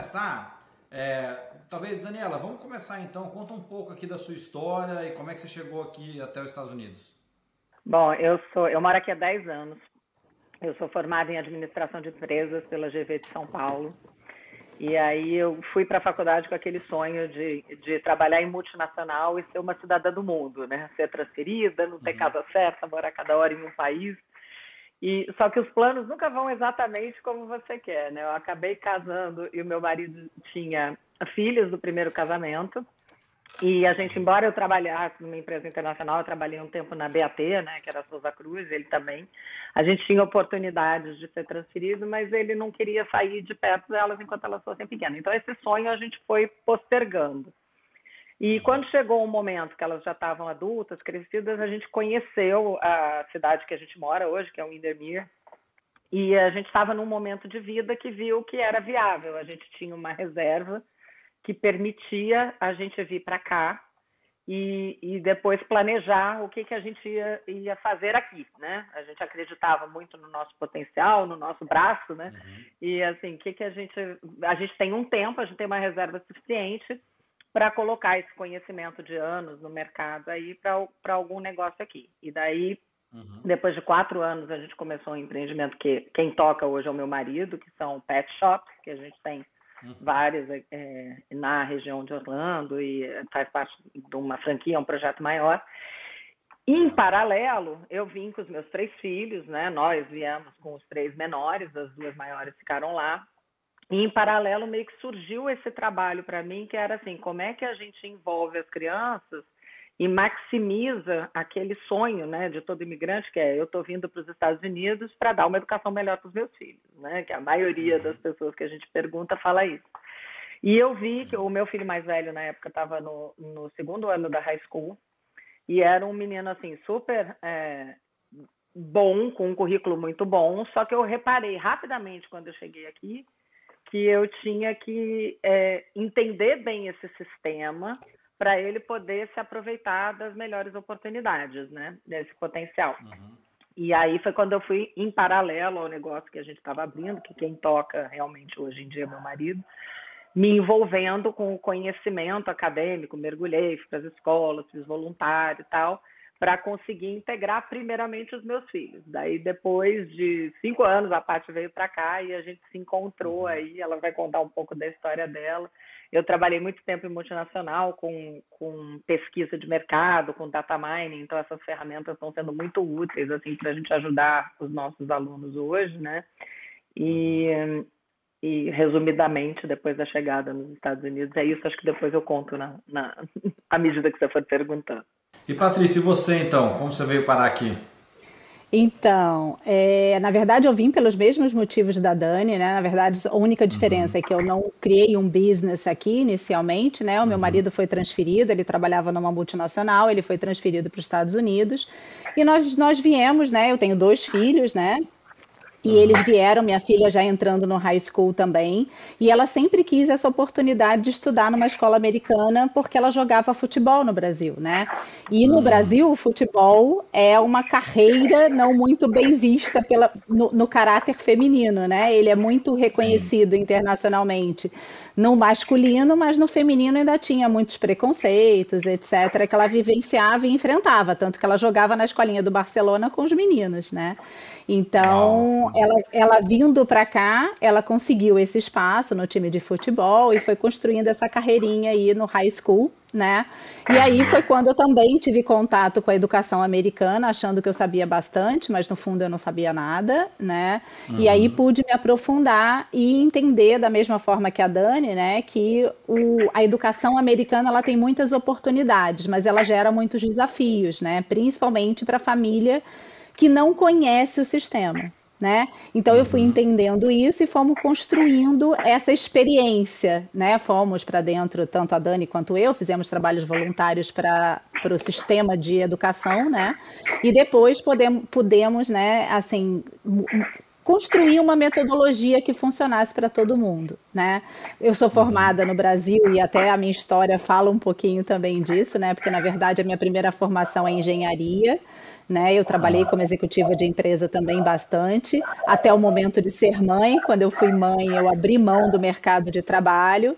começar, é, talvez, Daniela, vamos começar então. Conta um pouco aqui da sua história e como é que você chegou aqui até os Estados Unidos. Bom, eu sou, eu moro aqui há 10 anos. Eu sou formada em administração de empresas pela GV de São Paulo. E aí eu fui para a faculdade com aquele sonho de, de trabalhar em multinacional e ser uma cidadã do mundo, né? Ser transferida, não ter uhum. casa certa, morar cada hora em um país. E só que os planos nunca vão exatamente como você quer, né? Eu acabei casando e o meu marido tinha filhos do primeiro casamento. E a gente, embora eu trabalhasse numa empresa internacional, eu trabalhei um tempo na BAT, né, que era a Souza Cruz, ele também. A gente tinha oportunidades de ser transferido, mas ele não queria sair de perto delas enquanto elas fossem pequenas. Então, esse sonho a gente foi postergando. E quando chegou o um momento que elas já estavam adultas, crescidas, a gente conheceu a cidade que a gente mora hoje, que é o Windermere, e a gente estava num momento de vida que viu que era viável. A gente tinha uma reserva que permitia a gente vir para cá e, e, depois planejar o que, que a gente ia, ia, fazer aqui, né? A gente acreditava muito no nosso potencial, no nosso braço, né? Uhum. E assim, o que, que a gente... A gente tem um tempo, a gente tem uma reserva suficiente para colocar esse conhecimento de anos no mercado aí para algum negócio aqui. E daí, uhum. depois de quatro anos, a gente começou um empreendimento que quem toca hoje é o meu marido, que são pet shops, que a gente tem uhum. várias é, na região de Orlando e faz parte de uma franquia, um projeto maior. Em paralelo, eu vim com os meus três filhos, né? Nós viemos com os três menores, as duas maiores ficaram lá. E, em paralelo, meio que surgiu esse trabalho para mim, que era assim, como é que a gente envolve as crianças e maximiza aquele sonho né, de todo imigrante, que é eu estou vindo para os Estados Unidos para dar uma educação melhor para os meus filhos, né? Que a maioria das uhum. pessoas que a gente pergunta fala isso. E eu vi que o meu filho mais velho na época estava no, no, segundo ano da high school e era um menino assim super é, bom, com um currículo muito bom, só que eu reparei rapidamente quando eu cheguei aqui que eu tinha que é, entender bem esse sistema para ele poder se aproveitar das melhores oportunidades, né? Desse potencial. Uhum. E aí foi quando eu fui em paralelo ao negócio que a gente estava abrindo, que quem toca realmente hoje em dia é meu marido, me envolvendo com o conhecimento acadêmico, mergulhei, fui para as escolas, fiz voluntário e tal, para conseguir integrar primeiramente os meus filhos. Daí, depois de cinco anos, a Paty veio para cá e a gente se encontrou uhum. aí. Ela vai contar um pouco da história dela. Eu trabalhei muito tempo em multinacional com, com pesquisa de mercado, com data mining, então essas ferramentas estão sendo muito úteis assim para a gente ajudar os nossos alunos hoje, né? E, e resumidamente, depois da chegada nos Estados Unidos, é isso. Acho que depois eu conto na, na à medida que você for perguntando. E Patrícia, e você então? Como você veio parar aqui? Então, é, na verdade, eu vim pelos mesmos motivos da Dani, né? Na verdade, a única diferença uhum. é que eu não criei um business aqui inicialmente, né? O meu uhum. marido foi transferido, ele trabalhava numa multinacional, ele foi transferido para os Estados Unidos. E nós, nós viemos, né? Eu tenho dois filhos, né? E eles vieram, minha filha já entrando no high school também, e ela sempre quis essa oportunidade de estudar numa escola americana porque ela jogava futebol no Brasil, né? E no Brasil, o futebol é uma carreira não muito bem vista pela, no, no caráter feminino, né? Ele é muito reconhecido internacionalmente no masculino, mas no feminino ainda tinha muitos preconceitos, etc., que ela vivenciava e enfrentava, tanto que ela jogava na escolinha do Barcelona com os meninos, né? Então, ela, ela vindo para cá, ela conseguiu esse espaço no time de futebol e foi construindo essa carreirinha aí no high school, né? E aí foi quando eu também tive contato com a educação americana, achando que eu sabia bastante, mas no fundo eu não sabia nada, né? Uhum. E aí uhum. pude me aprofundar e entender da mesma forma que a Dani, né, que o, a educação americana ela tem muitas oportunidades, mas ela gera muitos desafios, né? Principalmente para a família que não conhece o sistema. Né? Então eu fui uhum. entendendo isso e fomos construindo essa experiência, né? Fomos para dentro, tanto a Dani quanto eu, fizemos trabalhos voluntários para o sistema de educação, né? E depois podemos, pudemos, né, assim, construir uma metodologia que funcionasse para todo mundo, né? Eu sou formada no Brasil e até a minha história fala um pouquinho também disso, né? Porque na verdade a minha primeira formação é engenharia, né? Eu trabalhei como executiva de empresa também bastante, até o momento de ser mãe. Quando eu fui mãe, eu abri mão do mercado de trabalho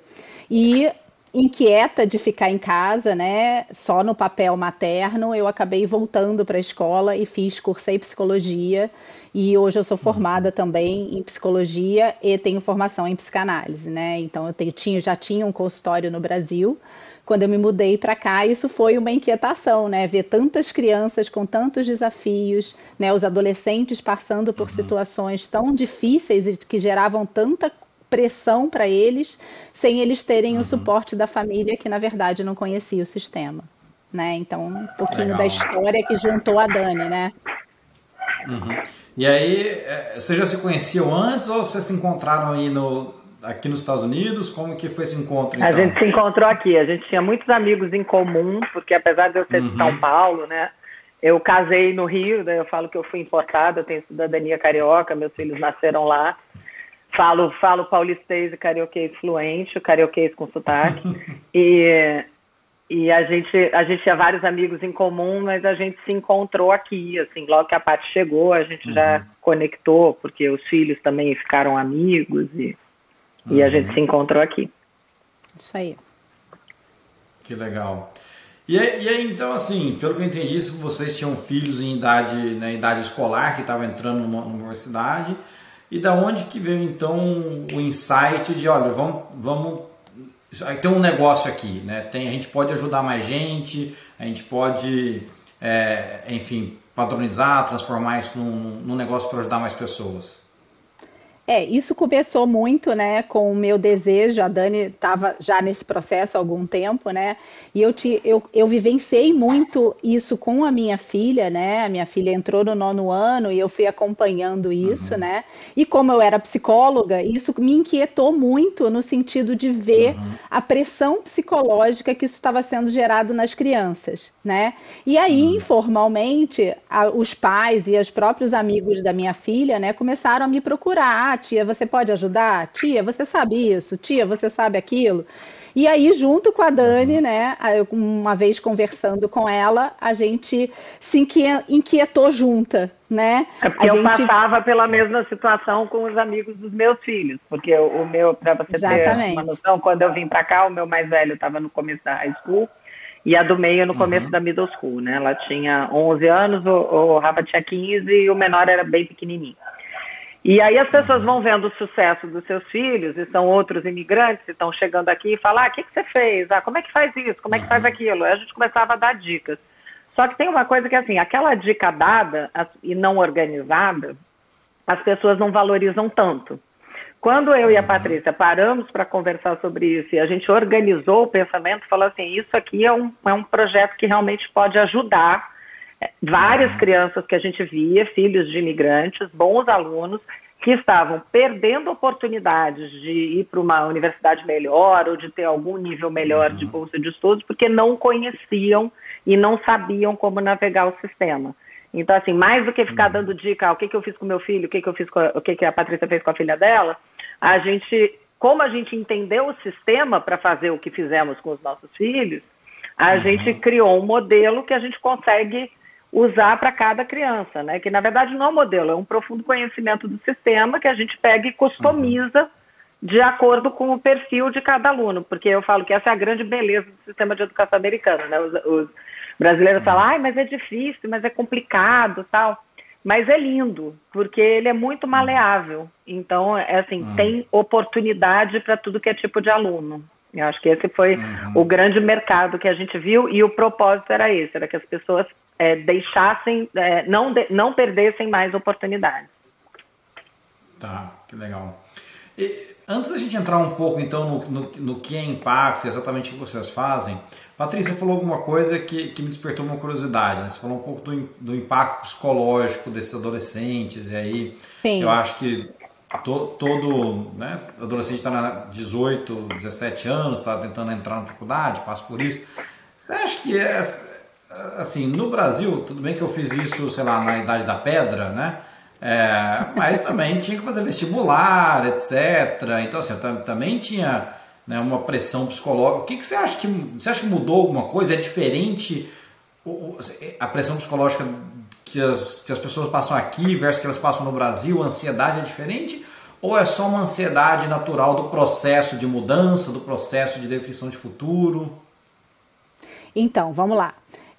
e inquieta de ficar em casa, né, só no papel materno, eu acabei voltando para a escola e fiz cursei psicologia e hoje eu sou formada também em psicologia e tenho formação em psicanálise, né? Então eu tenho, tinha, já tinha um consultório no Brasil. Quando eu me mudei para cá, isso foi uma inquietação, né? Ver tantas crianças com tantos desafios, né? Os adolescentes passando por uhum. situações tão difíceis e que geravam tanta pressão para eles, sem eles terem uhum. o suporte da família, que na verdade não conhecia o sistema. Né? Então, um pouquinho Legal. da história que juntou a Dani, né? Uhum. E aí, é, vocês já se conheciam antes ou vocês se encontraram aí no, aqui nos Estados Unidos? Como que foi esse encontro? Então? A gente se encontrou aqui. A gente tinha muitos amigos em comum, porque apesar de eu ser uhum. de São Paulo, né? Eu casei no Rio, daí eu falo que eu fui importada, eu tenho cidadania carioca, meus filhos nasceram lá. Falo, falo paulistês e carioquês fluente, o carioquês com sotaque. e, e a gente, a gente tinha vários amigos em comum, mas a gente se encontrou aqui, assim, logo que a parte chegou, a gente uhum. já conectou, porque os filhos também ficaram amigos e, uhum. e a gente uhum. se encontrou aqui. Isso aí. Que legal. E aí, e aí, então, assim, pelo que eu entendi, vocês tinham filhos em idade, na né, idade escolar, que estavam entrando numa universidade, e da onde que veio então o insight de, olha, vamos, vamos tem um negócio aqui, né? Tem, a gente pode ajudar mais gente, a gente pode, é, enfim, padronizar, transformar isso num, num negócio para ajudar mais pessoas. É, isso começou muito, né, com o meu desejo. A Dani estava já nesse processo há algum tempo, né? E eu, te, eu, eu vivenciei muito isso com a minha filha, né? A minha filha entrou no nono ano e eu fui acompanhando isso, uhum. né? E como eu era psicóloga, isso me inquietou muito no sentido de ver uhum. a pressão psicológica que isso estava sendo gerado nas crianças, né? E aí, uhum. informalmente, a, os pais e os próprios amigos da minha filha, né, começaram a me procurar tia, você pode ajudar? Tia, você sabe isso? Tia, você sabe aquilo? E aí, junto com a Dani, né, uma vez conversando com ela, a gente se inquietou junta, né? É porque a eu gente... passava pela mesma situação com os amigos dos meus filhos, porque o meu, para você Exatamente. ter uma noção, quando eu vim para cá, o meu mais velho estava no começo da high school e a do meio no começo uhum. da middle school, né? Ela tinha 11 anos, o, o Rafa tinha 15 e o menor era bem pequenininho. E aí as pessoas vão vendo o sucesso dos seus filhos, e são outros imigrantes que estão chegando aqui e falam, ah, o que, que você fez? Ah, como é que faz isso? Como é que faz aquilo? Aí a gente começava a dar dicas. Só que tem uma coisa que, assim, aquela dica dada e não organizada, as pessoas não valorizam tanto. Quando eu e a Patrícia paramos para conversar sobre isso e a gente organizou o pensamento, falou assim, isso aqui é um, é um projeto que realmente pode ajudar várias crianças que a gente via, filhos de imigrantes, bons alunos, que estavam perdendo oportunidades de ir para uma universidade melhor ou de ter algum nível melhor de uhum. bolsa de estudos, porque não conheciam e não sabiam como navegar o sistema. Então, assim, mais do que ficar uhum. dando dica, ah, o que, que eu fiz com meu filho, o que, que eu fiz com a, o que, que a Patrícia fez com a filha dela, a gente, como a gente entendeu o sistema para fazer o que fizemos com os nossos filhos, a uhum. gente criou um modelo que a gente consegue usar para cada criança, né? Que na verdade não é um modelo, é um profundo conhecimento do sistema que a gente pega e customiza de acordo com o perfil de cada aluno, porque eu falo que essa é a grande beleza do sistema de educação americano, né? Os, os brasileiros falam, ai, mas é difícil, mas é complicado, tal. Mas é lindo, porque ele é muito maleável. Então, é assim, uhum. tem oportunidade para tudo que é tipo de aluno. Eu acho que esse foi uhum. o grande mercado que a gente viu e o propósito era esse, era que as pessoas é, deixassem, é, não, de, não perdessem mais oportunidades. Tá, que legal. E, antes da gente entrar um pouco então no, no, no, que é impacto, exatamente o que vocês fazem, Patrícia falou alguma coisa que, que me despertou uma curiosidade. Né? Você falou um pouco do, do impacto psicológico desses adolescentes, e aí Sim. eu acho que to, todo né, adolescente está na 18, 17 anos, está tentando entrar na faculdade, passa por isso. Você acha que é assim, no Brasil, tudo bem que eu fiz isso, sei lá, na Idade da Pedra, né? É, mas também tinha que fazer vestibular, etc. Então, assim, também tinha né, uma pressão psicológica. O que, que você acha que você acha que mudou alguma coisa? É diferente a pressão psicológica que as, que as pessoas passam aqui versus que elas passam no Brasil? A ansiedade é diferente? Ou é só uma ansiedade natural do processo de mudança, do processo de definição de futuro? Então, vamos lá.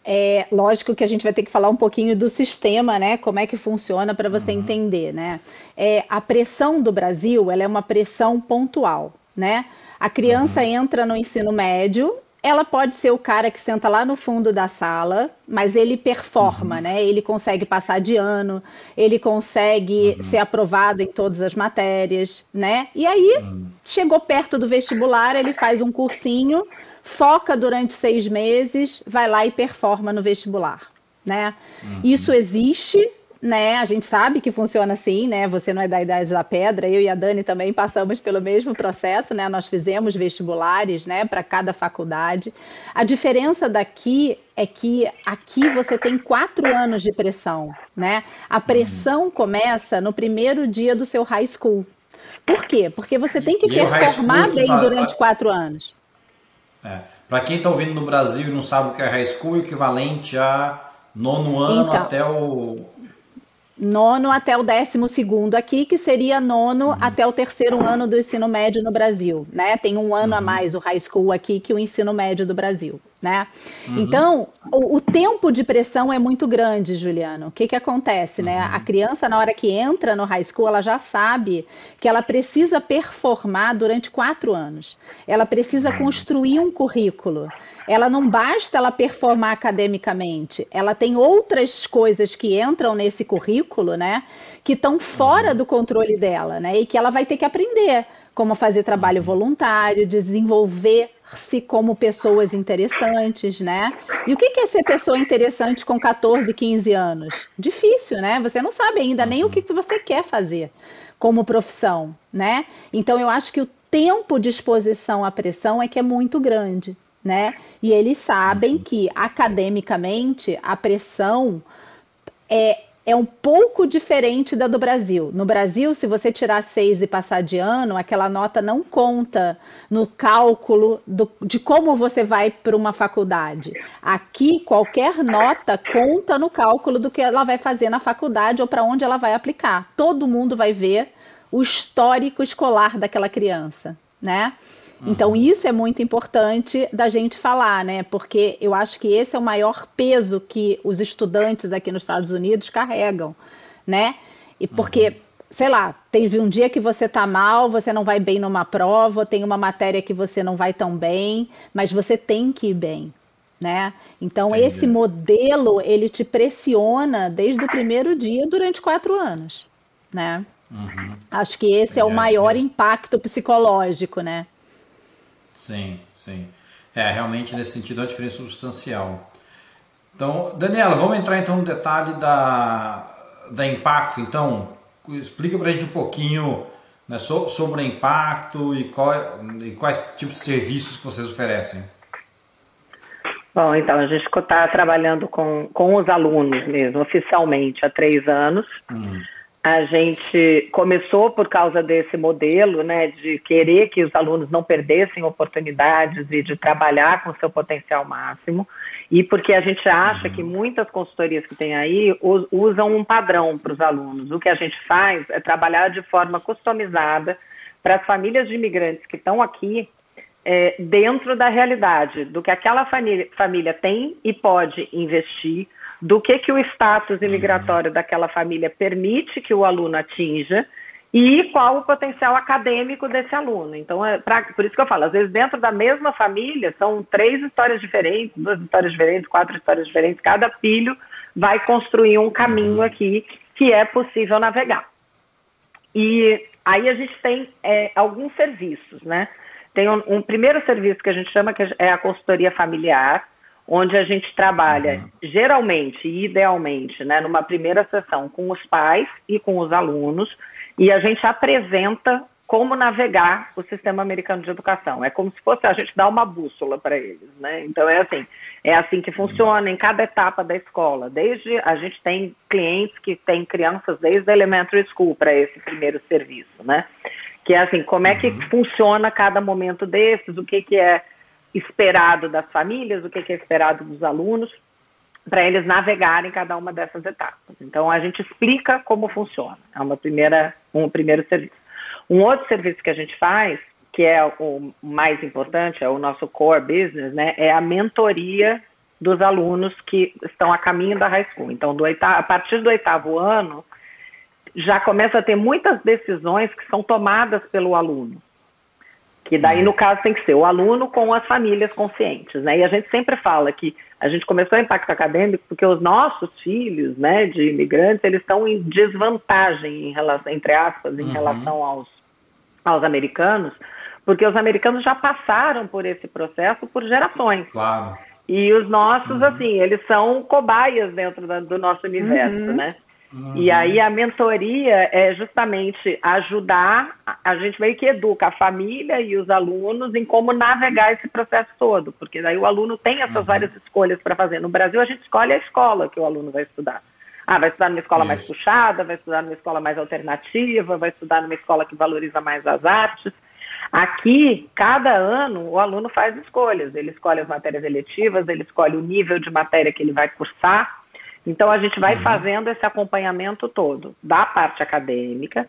É lógico que a gente vai ter que falar um pouquinho do sistema, né? Como é que funciona para você uhum. entender, né? É, a pressão do Brasil, ela é uma pressão pontual, né? A criança uhum. entra no ensino médio, ela pode ser o cara que senta lá no fundo da sala, mas ele performa, uhum. né? Ele consegue passar de ano, ele consegue uhum. ser aprovado em todas as matérias, né? E aí, uhum. chegou perto do vestibular, ele faz um cursinho, foca durante seis meses, vai lá e performa no vestibular, né? Uhum. Isso existe, né? A gente sabe que funciona assim, né? Você não é da idade da pedra, eu e a Dani também passamos pelo mesmo processo, né? Nós fizemos vestibulares, né, para cada faculdade. A diferença daqui é que aqui você tem quatro anos de pressão, né? A pressão começa no primeiro dia do seu high school. Por quê? Porque você tem que performar bem durante quatro anos. É. Para quem está ouvindo no Brasil e não sabe o que é high school, é equivalente a nono ano então, até o nono até o décimo segundo aqui, que seria nono uhum. até o terceiro ano do ensino médio no Brasil, né? Tem um ano uhum. a mais o high school aqui que o ensino médio do Brasil, né? Uhum. Então, o, o, tempo de pressão é muito grande, Juliano. O que que acontece, né? A uhum. criança, na hora que entra no high school, ela já sabe que ela precisa performar durante quatro anos. Ela precisa uhum. construir um currículo ela não basta ela performar academicamente, ela tem outras coisas que entram nesse currículo, né, que estão fora uhum. do controle dela, né, e que ela vai ter que aprender como fazer trabalho uhum. voluntário, desenvolver-se como pessoas interessantes, né? E o que é ser pessoa interessante com 14, 15 anos? Difícil, né? Você não sabe ainda nem o que você quer fazer como profissão, né? Então eu acho que o tempo de exposição à pressão é que é muito grande né? E eles sabem que academicamente a pressão é, é um pouco diferente da do Brasil. No Brasil, se você tirar seis e passar de ano, aquela nota não conta no cálculo do, de como você vai para uma faculdade. Aqui, qualquer nota conta no cálculo do que ela vai fazer na faculdade ou para onde ela vai aplicar. Todo mundo vai ver o histórico escolar daquela criança, né? Então, uhum. isso é muito importante da gente falar, né? Porque eu acho que esse é o maior peso que os estudantes aqui nos Estados Unidos carregam, né? E porque, uhum. sei lá, teve um dia que você tá mal, você não vai bem numa prova, tem uma matéria que você não vai tão bem, mas você tem que ir bem, né? Então, Entendi. esse modelo, ele te pressiona desde o primeiro dia durante quatro anos, né? Uhum. Acho que esse é, é o maior impacto psicológico, né? Sim, sim. É, realmente nesse sentido é uma diferença substancial. Então, Daniela, vamos entrar então no detalhe da, da impacto. Então, explica para a gente um pouquinho né, sobre o impacto e, qual, e quais tipos de serviços que vocês oferecem. Bom, então a gente está trabalhando com, com os alunos mesmo, oficialmente, há três anos. Hum. A gente começou por causa desse modelo, né, de querer que os alunos não perdessem oportunidades e de trabalhar com seu potencial máximo, e porque a gente acha que muitas consultorias que tem aí usam um padrão para os alunos. O que a gente faz é trabalhar de forma customizada para as famílias de imigrantes que estão aqui é, dentro da realidade, do que aquela família, família tem e pode investir do que, que o status uhum. imigratório daquela família permite que o aluno atinja e qual o potencial acadêmico desse aluno. Então, é pra, por isso que eu falo, às vezes dentro da mesma família são três histórias diferentes, duas histórias diferentes, quatro histórias diferentes, cada filho vai construir um caminho uhum. aqui que é possível navegar. E aí a gente tem é, alguns serviços, né? Tem um, um primeiro serviço que a gente chama que é a consultoria familiar, onde a gente trabalha uhum. geralmente e idealmente, né, numa primeira sessão com os pais e com os alunos, e a gente apresenta como navegar o sistema americano de educação. É como se fosse a gente dar uma bússola para eles, né? Então é assim, é assim que funciona em cada etapa da escola. Desde a gente tem clientes que têm crianças desde a elementary school para esse primeiro serviço, né? Que é assim, como é que uhum. funciona cada momento desses, o que que é esperado das famílias, o que é esperado dos alunos, para eles navegarem cada uma dessas etapas. Então a gente explica como funciona. É uma primeira, um primeiro serviço. Um outro serviço que a gente faz que é o mais importante, é o nosso core business, né, é a mentoria dos alunos que estão a caminho da high school. Então, do oitavo, a partir do oitavo ano, já começa a ter muitas decisões que são tomadas pelo aluno. Que daí, no caso, tem que ser o aluno com as famílias conscientes, né? E a gente sempre fala que a gente começou o impacto acadêmico porque os nossos filhos, né, de imigrantes, eles estão em desvantagem, em relação, entre aspas, em uhum. relação aos, aos americanos, porque os americanos já passaram por esse processo por gerações. Claro. E os nossos, uhum. assim, eles são cobaias dentro da, do nosso universo, uhum. né? Uhum. E aí a mentoria é justamente ajudar, a gente meio que educa a família e os alunos em como navegar esse processo todo, porque daí o aluno tem essas uhum. várias escolhas para fazer. No Brasil a gente escolhe a escola que o aluno vai estudar. Ah, vai estudar numa escola Isso. mais puxada, vai estudar numa escola mais alternativa, vai estudar numa escola que valoriza mais as artes. Aqui, cada ano, o aluno faz escolhas. Ele escolhe as matérias eletivas, ele escolhe o nível de matéria que ele vai cursar. Então, a gente vai uhum. fazendo esse acompanhamento todo, da parte acadêmica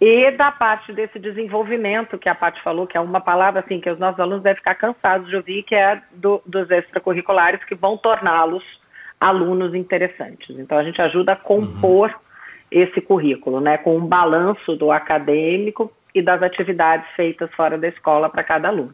e da parte desse desenvolvimento que a Paty falou, que é uma palavra assim que os nossos alunos devem ficar cansados de ouvir, que é do, dos extracurriculares que vão torná-los alunos interessantes. Então, a gente ajuda a compor uhum. esse currículo, né, com um balanço do acadêmico e das atividades feitas fora da escola para cada aluno.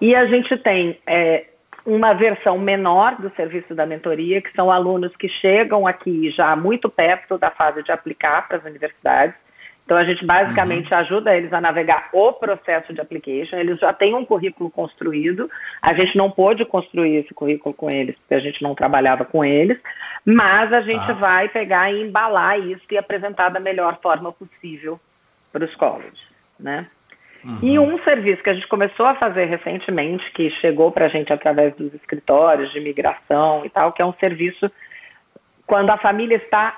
E a gente tem é, uma versão menor do serviço da mentoria, que são alunos que chegam aqui já muito perto da fase de aplicar para as universidades. Então, a gente basicamente uhum. ajuda eles a navegar o processo de application. Eles já têm um currículo construído. A gente não pôde construir esse currículo com eles, porque a gente não trabalhava com eles. Mas a gente ah. vai pegar e embalar isso e apresentar da melhor forma possível para os colleges, né? Uhum. E um serviço que a gente começou a fazer recentemente, que chegou para a gente através dos escritórios de imigração e tal, que é um serviço quando a família está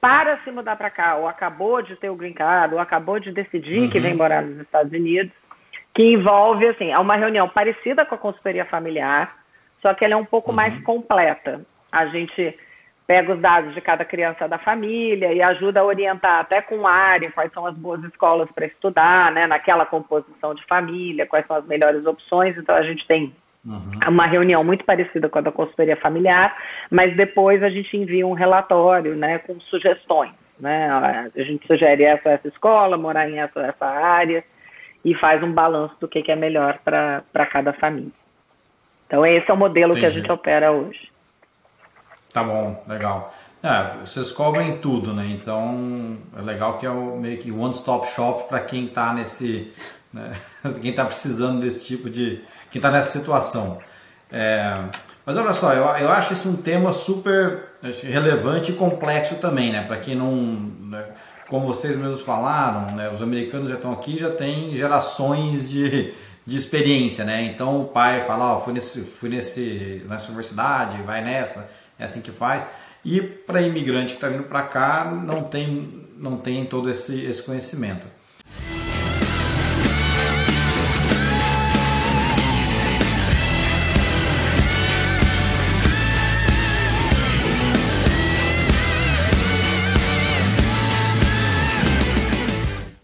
para se mudar para cá, ou acabou de ter o green card, ou acabou de decidir uhum. que vem morar nos Estados Unidos, que envolve, assim, é uma reunião parecida com a consultoria familiar, só que ela é um pouco uhum. mais completa. A gente pega os dados de cada criança da família e ajuda a orientar até com área quais são as boas escolas para estudar, né, naquela composição de família, quais são as melhores opções. Então a gente tem uhum. uma reunião muito parecida com a da consultoria familiar, mas depois a gente envia um relatório, né, com sugestões, né? A gente sugere essa essa escola, morar em essa essa área e faz um balanço do que, que é melhor para cada família. Então esse é o modelo Entendi. que a gente opera hoje. Tá bom, legal. É, vocês cobrem tudo, né? Então é legal que é o, meio que one stop shop para quem está nesse, né? quem está precisando desse tipo de, quem está nessa situação. É, mas olha só, eu, eu acho esse um tema super relevante e complexo também, né? Para quem não, né? como vocês mesmos falaram, né? Os americanos já estão aqui, já tem gerações de, de experiência, né? Então o pai fala, ó, oh, fui nesse, fui nesse nessa universidade, vai nessa é assim que faz. E para imigrante que está vindo para cá, não tem, não tem todo esse, esse conhecimento.